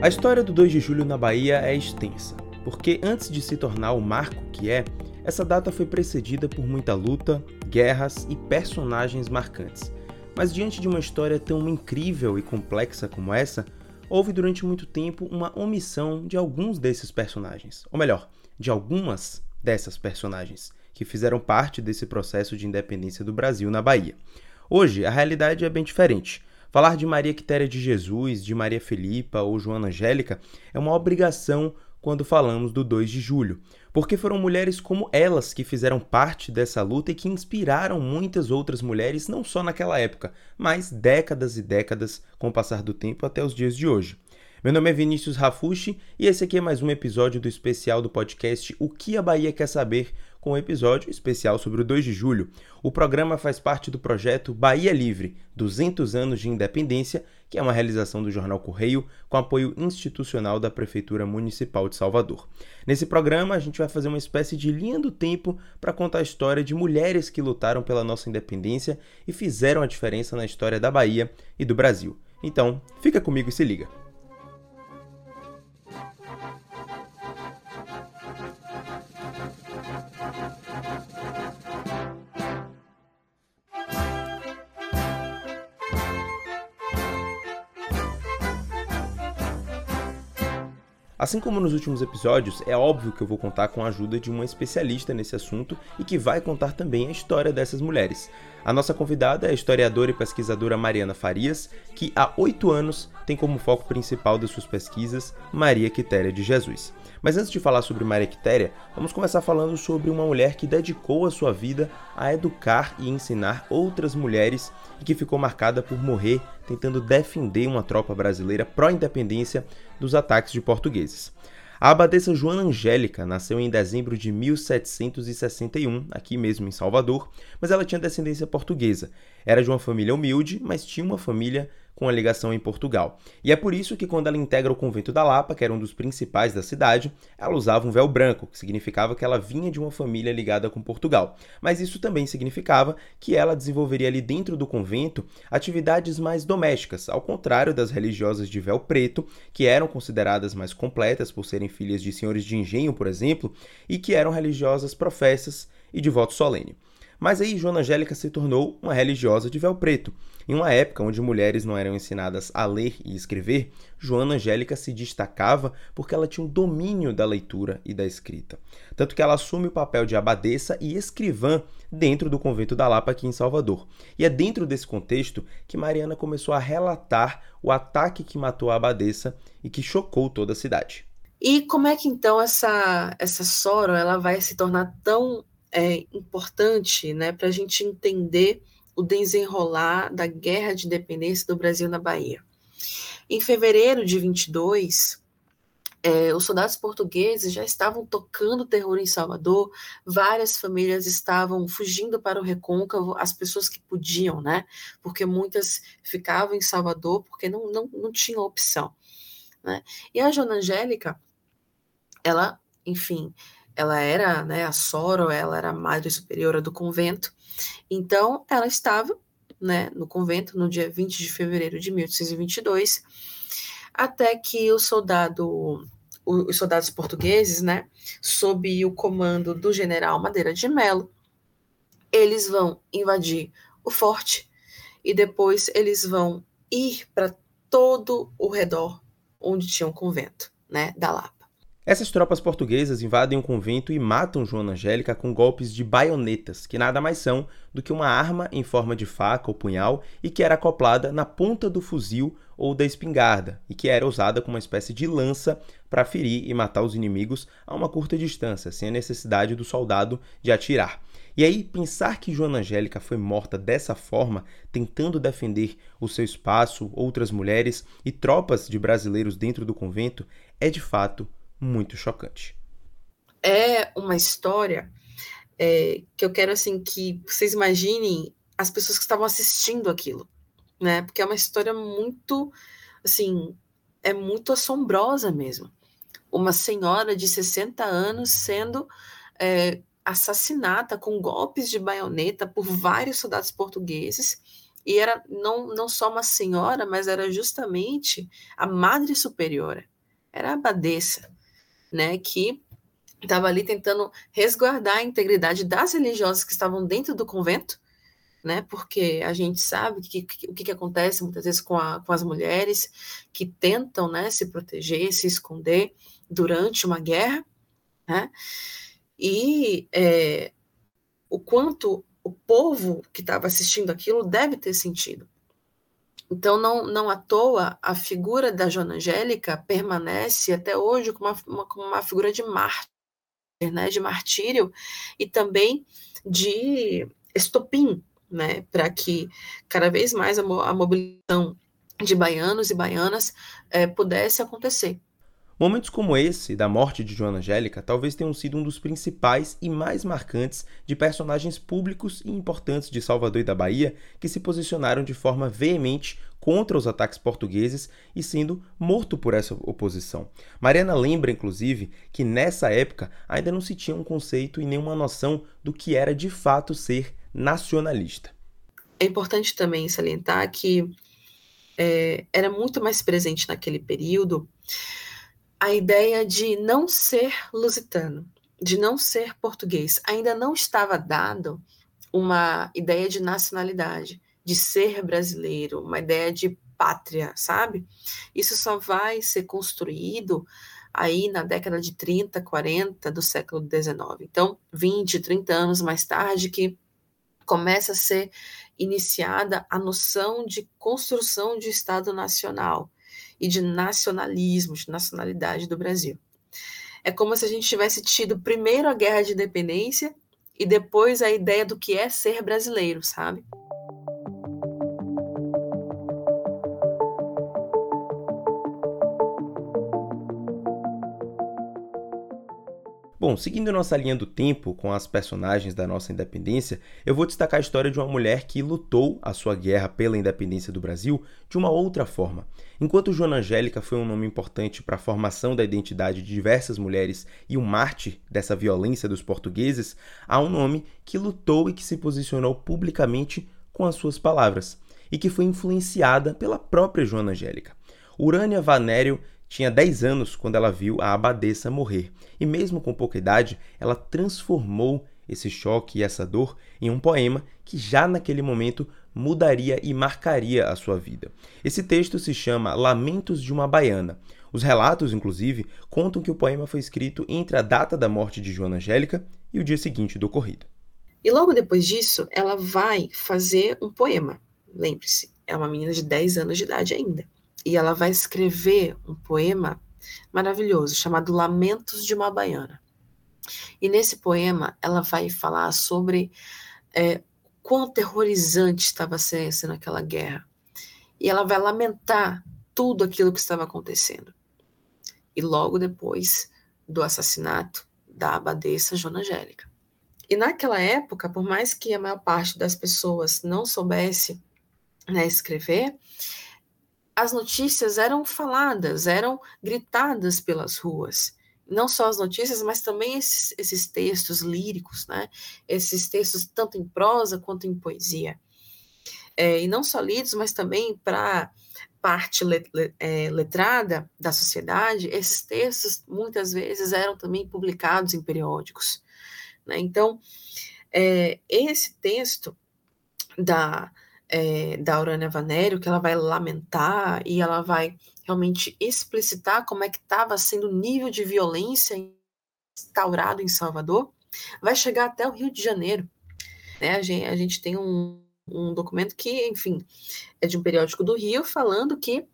A história do 2 de julho na Bahia é extensa, porque antes de se tornar o marco que é, essa data foi precedida por muita luta, guerras e personagens marcantes. Mas diante de uma história tão incrível e complexa como essa, houve durante muito tempo uma omissão de alguns desses personagens, ou melhor, de algumas dessas personagens que fizeram parte desse processo de independência do Brasil na Bahia. Hoje, a realidade é bem diferente. Falar de Maria Quitéria de Jesus, de Maria Filipa ou Joana Angélica é uma obrigação quando falamos do 2 de julho, porque foram mulheres como elas que fizeram parte dessa luta e que inspiraram muitas outras mulheres, não só naquela época, mas décadas e décadas com o passar do tempo até os dias de hoje. Meu nome é Vinícius Rafushi e esse aqui é mais um episódio do especial do podcast O que a Bahia quer saber, com um episódio especial sobre o 2 de julho. O programa faz parte do projeto Bahia Livre 200 anos de independência, que é uma realização do Jornal Correio com apoio institucional da Prefeitura Municipal de Salvador. Nesse programa, a gente vai fazer uma espécie de linha do tempo para contar a história de mulheres que lutaram pela nossa independência e fizeram a diferença na história da Bahia e do Brasil. Então, fica comigo e se liga. Assim como nos últimos episódios, é óbvio que eu vou contar com a ajuda de uma especialista nesse assunto e que vai contar também a história dessas mulheres. A nossa convidada é a historiadora e pesquisadora Mariana Farias, que há oito anos tem como foco principal das suas pesquisas Maria Quitéria de Jesus. Mas antes de falar sobre Maria Quitéria, vamos começar falando sobre uma mulher que dedicou a sua vida a educar e ensinar outras mulheres e que ficou marcada por morrer tentando defender uma tropa brasileira pró-independência dos ataques de portugueses. A abadesa Joana Angélica nasceu em dezembro de 1761, aqui mesmo em Salvador, mas ela tinha descendência portuguesa. Era de uma família humilde, mas tinha uma família com a ligação em Portugal. E é por isso que quando ela integra o convento da Lapa, que era um dos principais da cidade, ela usava um véu branco, que significava que ela vinha de uma família ligada com Portugal. Mas isso também significava que ela desenvolveria ali dentro do convento atividades mais domésticas, ao contrário das religiosas de véu preto, que eram consideradas mais completas por serem filhas de senhores de engenho, por exemplo, e que eram religiosas professas e de voto solene. Mas aí Joana Angélica se tornou uma religiosa de véu preto. Em uma época onde mulheres não eram ensinadas a ler e escrever, Joana Angélica se destacava porque ela tinha um domínio da leitura e da escrita. Tanto que ela assume o papel de abadesa e escrivã dentro do convento da Lapa aqui em Salvador. E é dentro desse contexto que Mariana começou a relatar o ataque que matou a abadesa e que chocou toda a cidade. E como é que então essa essa Soro ela vai se tornar tão é, importante né, para a gente entender o desenrolar da guerra de independência do Brasil na Bahia. Em fevereiro de 22, é, os soldados portugueses já estavam tocando terror em Salvador, várias famílias estavam fugindo para o recôncavo, as pessoas que podiam, né? Porque muitas ficavam em Salvador porque não, não, não tinham opção. Né? E a Joana Angélica, ela, enfim, ela era, né, a Soro, ela era a madre superiora do convento, então ela estava, né, no convento no dia 20 de fevereiro de 1822, até que o soldado, os soldados portugueses, né, sob o comando do general Madeira de Melo, eles vão invadir o forte e depois eles vão ir para todo o redor onde tinha um convento, né, da Lapa. Essas tropas portuguesas invadem o convento e matam Joana Angélica com golpes de baionetas, que nada mais são do que uma arma em forma de faca ou punhal e que era acoplada na ponta do fuzil ou da espingarda, e que era usada como uma espécie de lança para ferir e matar os inimigos a uma curta distância, sem a necessidade do soldado de atirar. E aí, pensar que Joana Angélica foi morta dessa forma, tentando defender o seu espaço, outras mulheres e tropas de brasileiros dentro do convento, é de fato muito chocante. É uma história é, que eu quero assim que vocês imaginem as pessoas que estavam assistindo aquilo, né? Porque é uma história muito, assim, é muito assombrosa mesmo. Uma senhora de 60 anos sendo é, assassinada com golpes de baioneta por vários soldados portugueses e era não, não só uma senhora, mas era justamente a madre superiora, era a abadesa, né, que estava ali tentando resguardar a integridade das religiosas que estavam dentro do convento, né? Porque a gente sabe que, que, o que, que acontece muitas vezes com, a, com as mulheres que tentam, né, se proteger, se esconder durante uma guerra, né? E é, o quanto o povo que estava assistindo aquilo deve ter sentido. Então, não, não à toa, a figura da Joana Angélica permanece até hoje como uma, como uma figura de mártir, né, de martírio e também de estopim, né, para que cada vez mais a, a mobilização de baianos e baianas é, pudesse acontecer. Momentos como esse, da morte de Joana Angélica, talvez tenham sido um dos principais e mais marcantes de personagens públicos e importantes de Salvador e da Bahia que se posicionaram de forma veemente contra os ataques portugueses e sendo morto por essa oposição. Mariana lembra, inclusive, que nessa época ainda não se tinha um conceito e nenhuma noção do que era de fato ser nacionalista. É importante também salientar que é, era muito mais presente naquele período a ideia de não ser lusitano, de não ser português. Ainda não estava dado uma ideia de nacionalidade, de ser brasileiro, uma ideia de pátria, sabe? Isso só vai ser construído aí na década de 30, 40 do século XIX. Então, 20, 30 anos mais tarde que começa a ser iniciada a noção de construção de Estado nacional e de nacionalismo, de nacionalidade do Brasil. É como se a gente tivesse tido primeiro a guerra de independência e depois a ideia do que é ser brasileiro, sabe? Bom, seguindo nossa linha do tempo com as personagens da nossa independência, eu vou destacar a história de uma mulher que lutou a sua guerra pela independência do Brasil de uma outra forma. Enquanto Joana Angélica foi um nome importante para a formação da identidade de diversas mulheres e um mártir dessa violência dos portugueses, há um nome que lutou e que se posicionou publicamente com as suas palavras e que foi influenciada pela própria Joana Angélica. Urânia Vanério tinha 10 anos quando ela viu a abadesa morrer, e mesmo com pouca idade, ela transformou esse choque e essa dor em um poema que já naquele momento mudaria e marcaria a sua vida. Esse texto se chama Lamentos de uma Baiana. Os relatos, inclusive, contam que o poema foi escrito entre a data da morte de Joana Angélica e o dia seguinte do ocorrido. E logo depois disso, ela vai fazer um poema. Lembre-se, é uma menina de 10 anos de idade ainda e ela vai escrever um poema maravilhoso chamado Lamentos de uma Baiana. E nesse poema ela vai falar sobre é, quão terrorizante estava sendo aquela guerra. E ela vai lamentar tudo aquilo que estava acontecendo. E logo depois do assassinato da abadesa Joana Angélica. E naquela época, por mais que a maior parte das pessoas não soubesse né, escrever, as notícias eram faladas, eram gritadas pelas ruas. Não só as notícias, mas também esses, esses textos líricos, né? Esses textos tanto em prosa quanto em poesia. É, e não só lidos, mas também para parte é, letrada da sociedade, esses textos muitas vezes eram também publicados em periódicos. Né? Então, é, esse texto da, é, da Urânia Vanério, que ela vai lamentar e ela vai realmente explicitar como é que estava sendo o nível de violência instaurado em Salvador, vai chegar até o Rio de Janeiro. Né? A, gente, a gente tem um, um documento que, enfim, é de um periódico do Rio, falando que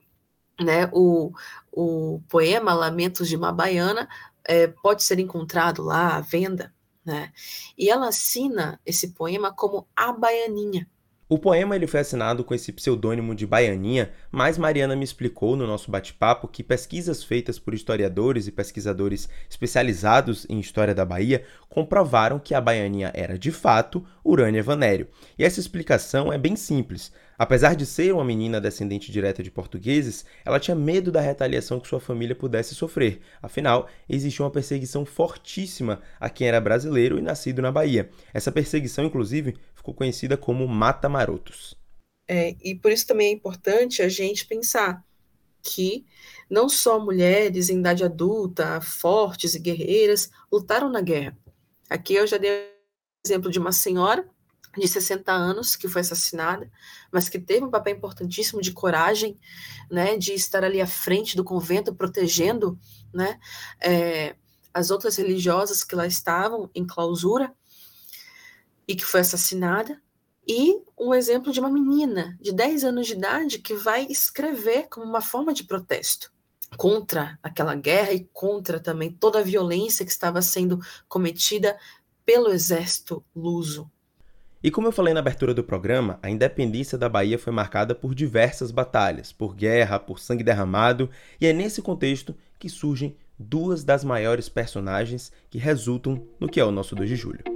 né, o, o poema Lamentos de uma Baiana é, pode ser encontrado lá à venda. Né? E ela assina esse poema como A Baianinha. O poema ele foi assinado com esse pseudônimo de Baianinha, mas Mariana me explicou no nosso bate-papo que pesquisas feitas por historiadores e pesquisadores especializados em história da Bahia comprovaram que a Baianinha era de fato Urânia Vanério. E essa explicação é bem simples. Apesar de ser uma menina descendente direta de portugueses, ela tinha medo da retaliação que sua família pudesse sofrer. Afinal, existia uma perseguição fortíssima a quem era brasileiro e nascido na Bahia. Essa perseguição, inclusive, ficou conhecida como Mata Marotos. É, e por isso também é importante a gente pensar que não só mulheres em idade adulta, fortes e guerreiras, lutaram na guerra. Aqui eu já dei o exemplo de uma senhora de 60 anos que foi assassinada, mas que teve um papel importantíssimo de coragem, né, de estar ali à frente do convento protegendo, né, é, as outras religiosas que lá estavam em clausura e que foi assassinada, e um exemplo de uma menina de 10 anos de idade que vai escrever como uma forma de protesto contra aquela guerra e contra também toda a violência que estava sendo cometida pelo exército luso. E como eu falei na abertura do programa, a independência da Bahia foi marcada por diversas batalhas, por guerra, por sangue derramado, e é nesse contexto que surgem duas das maiores personagens que resultam no que é o nosso 2 de julho.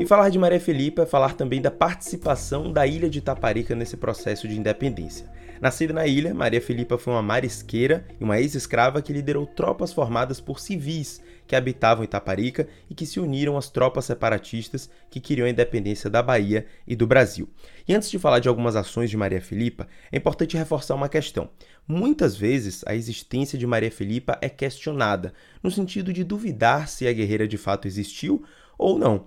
E falar de Maria Felipa é falar também da participação da ilha de Taparica nesse processo de independência. Nascida na ilha, Maria Felipa foi uma marisqueira e uma ex-escrava que liderou tropas formadas por civis que habitavam Itaparica e que se uniram às tropas separatistas que queriam a independência da Bahia e do Brasil. E antes de falar de algumas ações de Maria Filipa, é importante reforçar uma questão. Muitas vezes a existência de Maria Filipa é questionada, no sentido de duvidar se a guerreira de fato existiu ou não.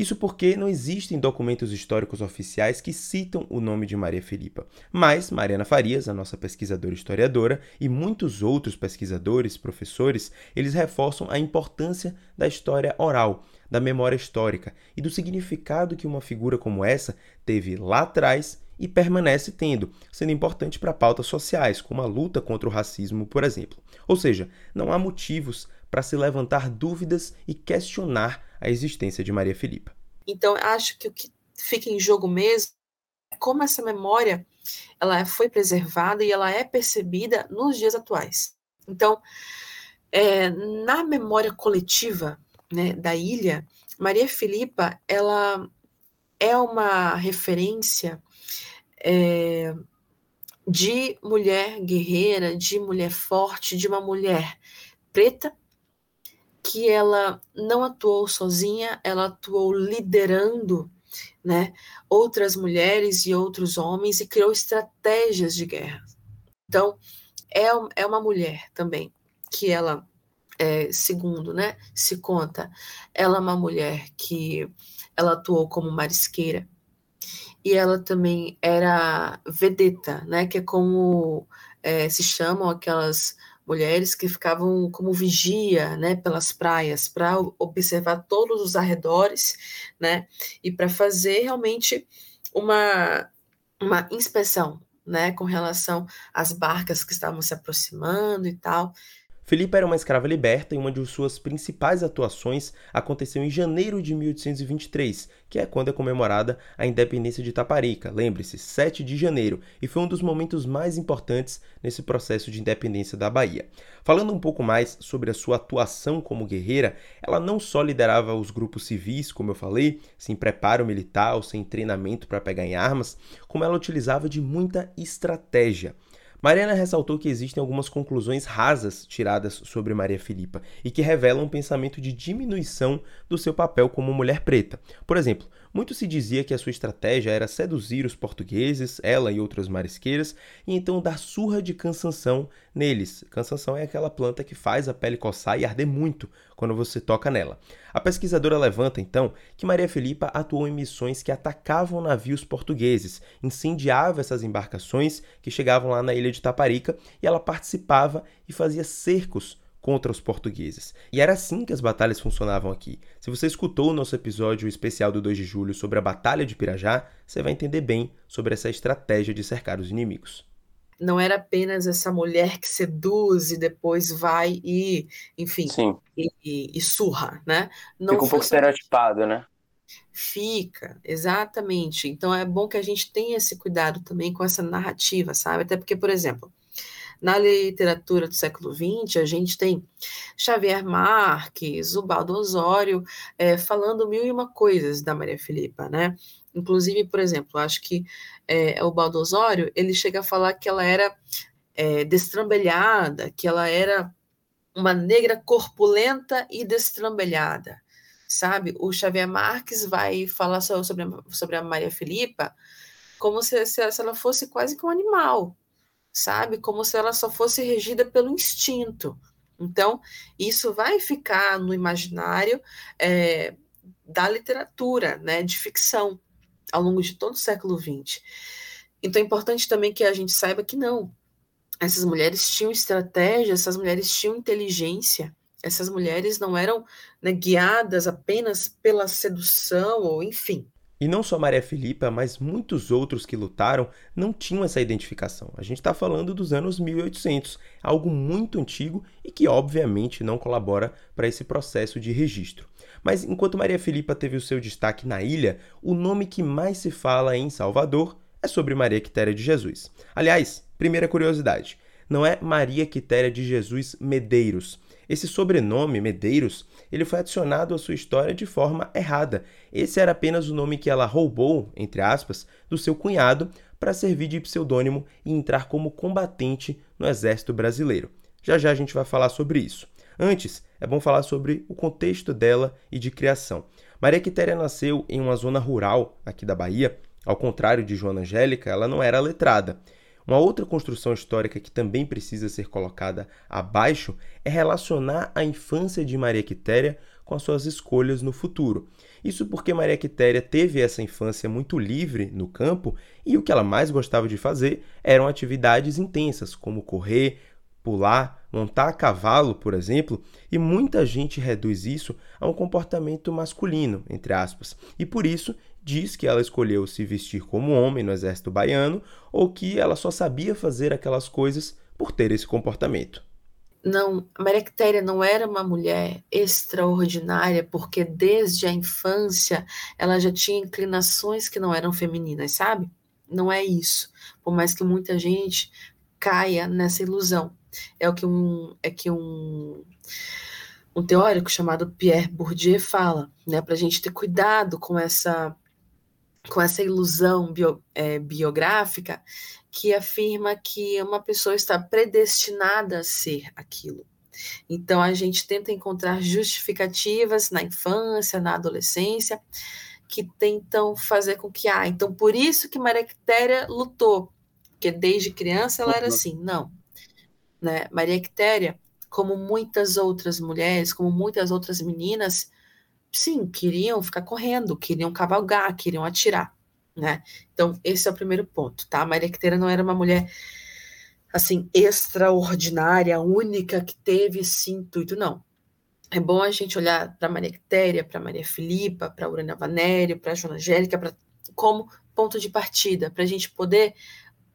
Isso porque não existem documentos históricos oficiais que citam o nome de Maria Filipa. Mas Mariana Farias, a nossa pesquisadora historiadora, e muitos outros pesquisadores, professores, eles reforçam a importância da história oral, da memória histórica e do significado que uma figura como essa teve lá atrás e permanece tendo, sendo importante para pautas sociais, como a luta contra o racismo, por exemplo. Ou seja, não há motivos para se levantar dúvidas e questionar a existência de Maria Filipa. Então, acho que o que fica em jogo mesmo é como essa memória ela foi preservada e ela é percebida nos dias atuais. Então, é, na memória coletiva né, da ilha, Maria Filipa ela é uma referência é, de mulher guerreira, de mulher forte, de uma mulher preta que ela não atuou sozinha, ela atuou liderando né, outras mulheres e outros homens e criou estratégias de guerra. Então, é, é uma mulher também que ela, é, segundo né, se conta, ela é uma mulher que ela atuou como marisqueira e ela também era vedeta, né, que é como é, se chamam aquelas mulheres que ficavam como vigia, né, pelas praias, para observar todos os arredores, né, e para fazer realmente uma, uma inspeção, né, com relação às barcas que estavam se aproximando e tal. Felipa era uma escrava liberta e uma de suas principais atuações aconteceu em janeiro de 1823, que é quando é comemorada a independência de Taparica, lembre-se, 7 de janeiro, e foi um dos momentos mais importantes nesse processo de independência da Bahia. Falando um pouco mais sobre a sua atuação como guerreira, ela não só liderava os grupos civis, como eu falei, sem preparo militar ou sem treinamento para pegar em armas, como ela utilizava de muita estratégia. Mariana ressaltou que existem algumas conclusões rasas tiradas sobre Maria Filipa e que revelam um pensamento de diminuição do seu papel como mulher preta. Por exemplo, muito se dizia que a sua estratégia era seduzir os portugueses, ela e outras marisqueiras, e então dar surra de cansanção neles. Cansanção é aquela planta que faz a pele coçar e arder muito quando você toca nela. A pesquisadora levanta então que Maria Filipa atuou em missões que atacavam navios portugueses, incendiava essas embarcações que chegavam lá na ilha de Taparica e ela participava e fazia cercos contra os portugueses. E era assim que as batalhas funcionavam aqui. Se você escutou o nosso episódio especial do 2 de julho sobre a Batalha de Pirajá, você vai entender bem sobre essa estratégia de cercar os inimigos. Não era apenas essa mulher que seduz e depois vai e, enfim, e, e, e, surra, né? Não Fica um pouco estereotipado, né? Fica, exatamente. Então é bom que a gente tenha esse cuidado também com essa narrativa, sabe? Até porque, por exemplo, na literatura do século XX, a gente tem Xavier Marques, o Baldo Osório, é, falando mil e uma coisas da Maria Filipa, né? Inclusive, por exemplo, acho que é, o Baldo Osório, ele chega a falar que ela era é, destrambelhada, que ela era uma negra corpulenta e destrambelhada, sabe? O Xavier Marques vai falar sobre, sobre a Maria Filipa como se, se ela fosse quase que um animal, sabe? Como se ela só fosse regida pelo instinto. Então, isso vai ficar no imaginário é, da literatura, né, de ficção, ao longo de todo o século XX. Então, é importante também que a gente saiba que não. Essas mulheres tinham estratégia, essas mulheres tinham inteligência, essas mulheres não eram né, guiadas apenas pela sedução, ou enfim, e não só Maria Filipa, mas muitos outros que lutaram não tinham essa identificação. A gente está falando dos anos 1800, algo muito antigo e que obviamente não colabora para esse processo de registro. Mas enquanto Maria Filipa teve o seu destaque na ilha, o nome que mais se fala em Salvador é sobre Maria Quitéria de Jesus. Aliás, primeira curiosidade, não é Maria Quitéria de Jesus Medeiros. Esse sobrenome, Medeiros, ele foi adicionado à sua história de forma errada. Esse era apenas o nome que ela roubou, entre aspas, do seu cunhado para servir de pseudônimo e entrar como combatente no exército brasileiro. Já já a gente vai falar sobre isso. Antes, é bom falar sobre o contexto dela e de criação. Maria Quitéria nasceu em uma zona rural aqui da Bahia. Ao contrário de Joana Angélica, ela não era letrada. Uma outra construção histórica que também precisa ser colocada abaixo é relacionar a infância de Maria Quitéria com as suas escolhas no futuro. Isso porque Maria Quitéria teve essa infância muito livre no campo e o que ela mais gostava de fazer eram atividades intensas, como correr, pular, montar a cavalo, por exemplo, e muita gente reduz isso a um comportamento masculino, entre aspas, e por isso diz que ela escolheu se vestir como homem no exército baiano ou que ela só sabia fazer aquelas coisas por ter esse comportamento. Não, Maria Quitéria não era uma mulher extraordinária porque desde a infância ela já tinha inclinações que não eram femininas, sabe? Não é isso. Por mais que muita gente caia nessa ilusão. É o que um é que um um teórico chamado Pierre Bourdieu fala, né, para a gente ter cuidado com essa com essa ilusão bio, é, biográfica que afirma que uma pessoa está predestinada a ser aquilo. Então a gente tenta encontrar justificativas na infância, na adolescência, que tentam fazer com que, ah, então por isso que Maria Quitéria lutou, porque desde criança ela era uhum. assim. Não. Né? Maria Quitéria, como muitas outras mulheres, como muitas outras meninas, sim, queriam ficar correndo, queriam cavalgar, queriam atirar, né? Então, esse é o primeiro ponto, tá? Maria Quitéria não era uma mulher, assim, extraordinária, única, que teve esse intuito, não. É bom a gente olhar para Maria Quitéria, para Maria Filipa, para Urânia Vanério, para Joana Angélica, pra, como ponto de partida, para a gente poder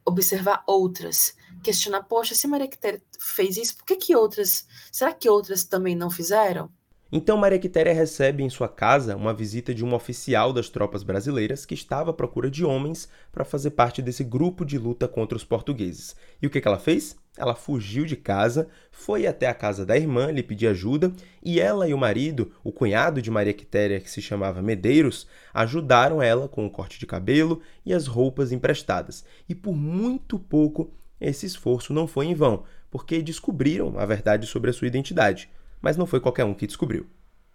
observar outras, questionar, poxa, se Maria Quitéria fez isso, por que, que outras, será que outras também não fizeram? Então Maria Quitéria recebe em sua casa uma visita de um oficial das tropas brasileiras que estava à procura de homens para fazer parte desse grupo de luta contra os portugueses. E o que, que ela fez? Ela fugiu de casa, foi até a casa da irmã lhe pedir ajuda, e ela e o marido, o cunhado de Maria Quitéria, que se chamava Medeiros, ajudaram ela com o corte de cabelo e as roupas emprestadas. E por muito pouco esse esforço não foi em vão, porque descobriram a verdade sobre a sua identidade mas não foi qualquer um que descobriu.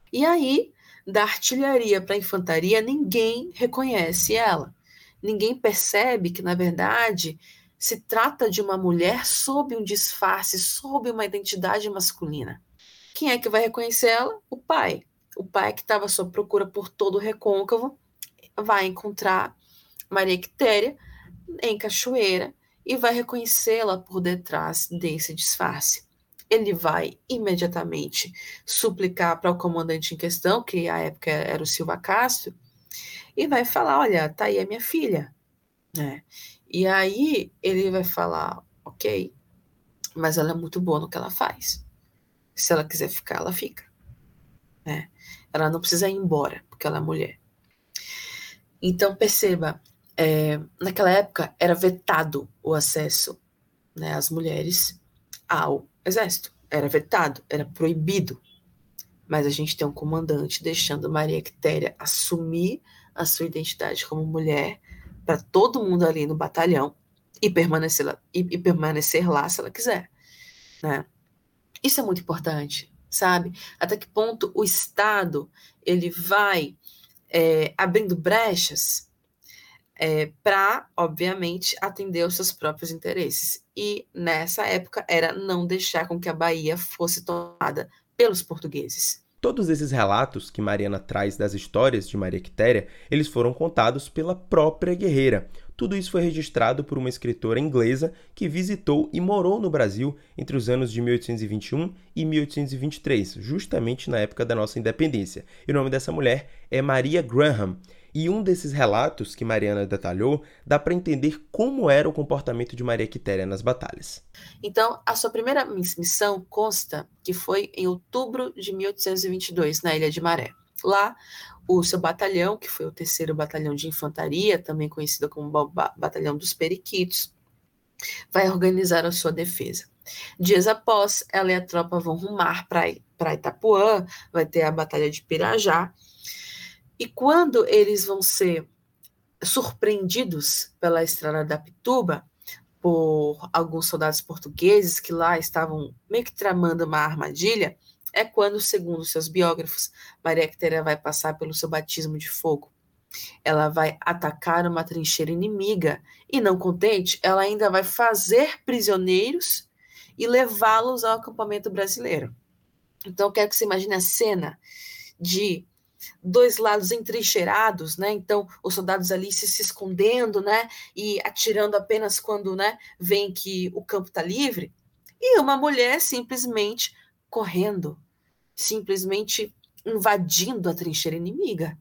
E aí, da artilharia para a infantaria, ninguém reconhece ela. Ninguém percebe que, na verdade, se trata de uma mulher sob um disfarce, sob uma identidade masculina. Quem é que vai reconhecer ela? O pai. O pai que estava sob procura por todo o recôncavo vai encontrar Maria Quitéria em Cachoeira e vai reconhecê-la por detrás desse disfarce ele vai imediatamente suplicar para o comandante em questão, que à época era o Silva Castro, e vai falar: Olha, tá aí a minha filha. Né? E aí ele vai falar: Ok, mas ela é muito boa no que ela faz. Se ela quiser ficar, ela fica. Né? Ela não precisa ir embora, porque ela é mulher. Então, perceba, é, naquela época era vetado o acesso né, às mulheres ao exército. Era vetado, era proibido. Mas a gente tem um comandante deixando Maria Quitéria assumir a sua identidade como mulher para todo mundo ali no batalhão e permanecer lá, e, e permanecer lá se ela quiser. Né? Isso é muito importante. sabe? Até que ponto o Estado ele vai é, abrindo brechas é, para, obviamente, atender aos seus próprios interesses. E nessa época era não deixar com que a Bahia fosse tomada pelos portugueses. Todos esses relatos que Mariana traz das histórias de Maria Quitéria, eles foram contados pela própria guerreira. Tudo isso foi registrado por uma escritora inglesa que visitou e morou no Brasil entre os anos de 1821 e 1823, justamente na época da nossa independência. E o nome dessa mulher é Maria Graham. E um desses relatos que Mariana detalhou dá para entender como era o comportamento de Maria Quitéria nas batalhas. Então, a sua primeira missão consta que foi em outubro de 1822, na Ilha de Maré. Lá, o seu batalhão, que foi o terceiro batalhão de infantaria, também conhecido como Batalhão dos Periquitos, vai organizar a sua defesa. Dias após, ela e a tropa vão rumar para Itapuã, vai ter a Batalha de Pirajá, e quando eles vão ser surpreendidos pela estrada da Pituba, por alguns soldados portugueses que lá estavam meio que tramando uma armadilha, é quando, segundo seus biógrafos, Maria Quitéria vai passar pelo seu batismo de fogo. Ela vai atacar uma trincheira inimiga e, não contente, ela ainda vai fazer prisioneiros e levá-los ao acampamento brasileiro. Então, eu quero que você imagine a cena de dois lados entrincheirados, né? Então, os soldados ali se, se escondendo, né? E atirando apenas quando, né? Vem que o campo está livre. E uma mulher simplesmente correndo, simplesmente invadindo a trincheira inimiga.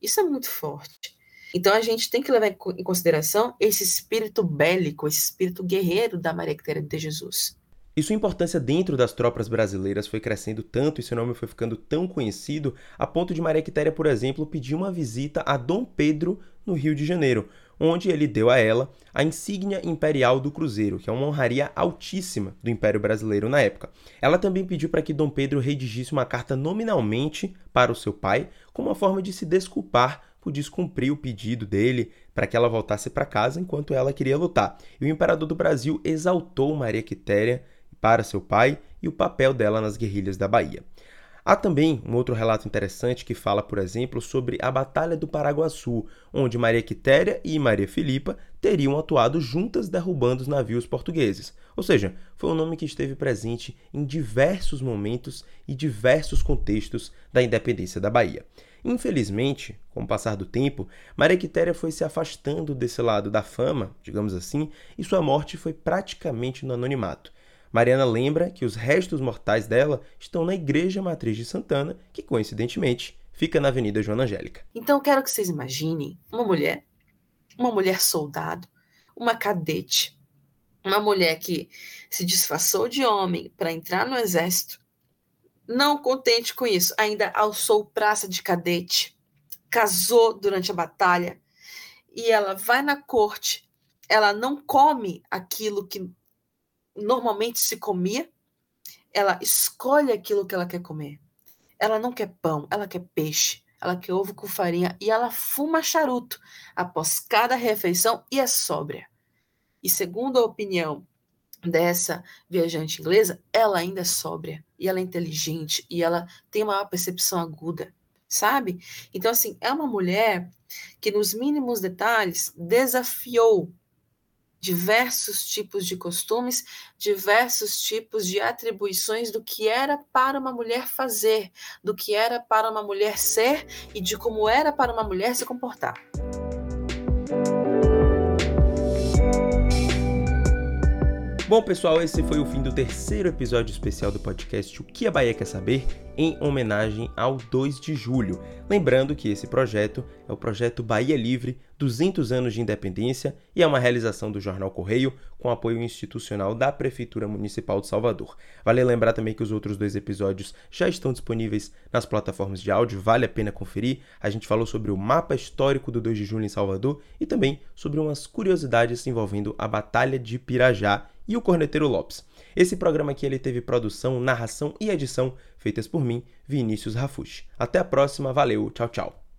Isso é muito forte. Então a gente tem que levar em consideração esse espírito bélico, esse espírito guerreiro da Maria Quitéria de Jesus. E sua importância dentro das tropas brasileiras foi crescendo tanto e seu nome foi ficando tão conhecido a ponto de Maria Quitéria, por exemplo, pedir uma visita a Dom Pedro no Rio de Janeiro, onde ele deu a ela a insígnia imperial do cruzeiro, que é uma honraria altíssima do Império Brasileiro na época. Ela também pediu para que Dom Pedro redigisse uma carta nominalmente para o seu pai, como uma forma de se desculpar por descumprir o pedido dele para que ela voltasse para casa enquanto ela queria lutar. E o imperador do Brasil exaltou Maria Quitéria para seu pai e o papel dela nas guerrilhas da Bahia. Há também um outro relato interessante que fala, por exemplo, sobre a Batalha do Paraguaçu, onde Maria Quitéria e Maria Filipa teriam atuado juntas derrubando os navios portugueses. Ou seja, foi um nome que esteve presente em diversos momentos e diversos contextos da independência da Bahia. Infelizmente, com o passar do tempo, Maria Quitéria foi se afastando desse lado da fama, digamos assim, e sua morte foi praticamente no anonimato. Mariana lembra que os restos mortais dela estão na Igreja Matriz de Santana, que coincidentemente fica na Avenida Joana Angélica. Então eu quero que vocês imaginem uma mulher, uma mulher soldado, uma cadete, uma mulher que se disfarçou de homem para entrar no exército, não contente com isso, ainda alçou praça de cadete, casou durante a batalha e ela vai na corte, ela não come aquilo que normalmente se comia, ela escolhe aquilo que ela quer comer. Ela não quer pão, ela quer peixe, ela quer ovo com farinha e ela fuma charuto após cada refeição e é sóbria. E segundo a opinião dessa viajante inglesa, ela ainda é sóbria e ela é inteligente e ela tem uma percepção aguda, sabe? Então assim, é uma mulher que nos mínimos detalhes desafiou diversos tipos de costumes, diversos tipos de atribuições do que era para uma mulher fazer, do que era para uma mulher ser e de como era para uma mulher se comportar. Bom, pessoal, esse foi o fim do terceiro episódio especial do podcast O que a Bahia quer saber, em homenagem ao 2 de julho. Lembrando que esse projeto é o projeto Bahia Livre 200 anos de independência e é uma realização do Jornal Correio com apoio institucional da Prefeitura Municipal de Salvador. Vale lembrar também que os outros dois episódios já estão disponíveis nas plataformas de áudio, vale a pena conferir. A gente falou sobre o mapa histórico do 2 de julho em Salvador e também sobre umas curiosidades envolvendo a Batalha de Pirajá e o Corneteiro Lopes. Esse programa aqui ele teve produção, narração e edição feitas por mim, Vinícius Rafushi. Até a próxima, valeu, tchau, tchau.